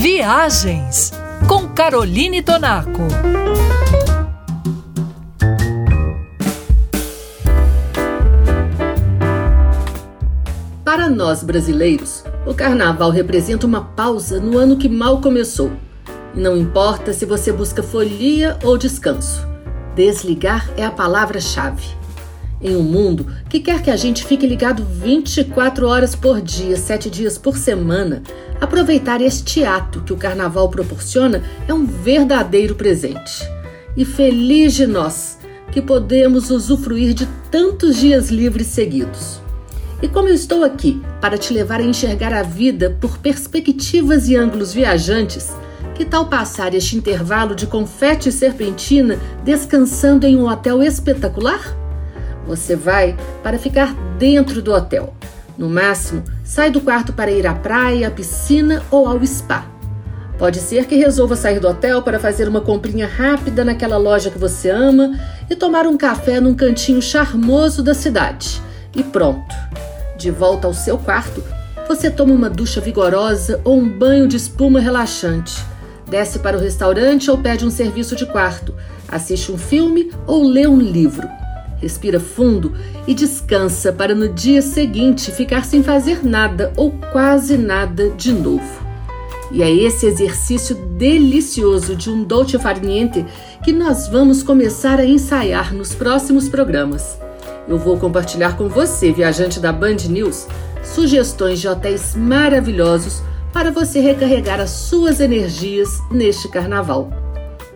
Viagens com Caroline Tonaco. Para nós brasileiros, o carnaval representa uma pausa no ano que mal começou. E não importa se você busca folia ou descanso, desligar é a palavra-chave. Em um mundo que quer que a gente fique ligado 24 horas por dia, 7 dias por semana, aproveitar este ato que o carnaval proporciona é um verdadeiro presente. E feliz de nós que podemos usufruir de tantos dias livres seguidos. E como eu estou aqui para te levar a enxergar a vida por perspectivas e ângulos viajantes, que tal passar este intervalo de confete e serpentina descansando em um hotel espetacular? Você vai para ficar dentro do hotel. No máximo, sai do quarto para ir à praia, à piscina ou ao spa. Pode ser que resolva sair do hotel para fazer uma comprinha rápida naquela loja que você ama e tomar um café num cantinho charmoso da cidade. E pronto. De volta ao seu quarto, você toma uma ducha vigorosa ou um banho de espuma relaxante. Desce para o restaurante ou pede um serviço de quarto. Assiste um filme ou lê um livro. Respira fundo e descansa para no dia seguinte ficar sem fazer nada ou quase nada de novo. E é esse exercício delicioso de um dolce far niente que nós vamos começar a ensaiar nos próximos programas. Eu vou compartilhar com você, viajante da Band News, sugestões de hotéis maravilhosos para você recarregar as suas energias neste carnaval.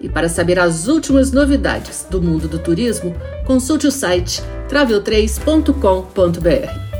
E para saber as últimas novidades do mundo do turismo, consulte o site travel3.com.br.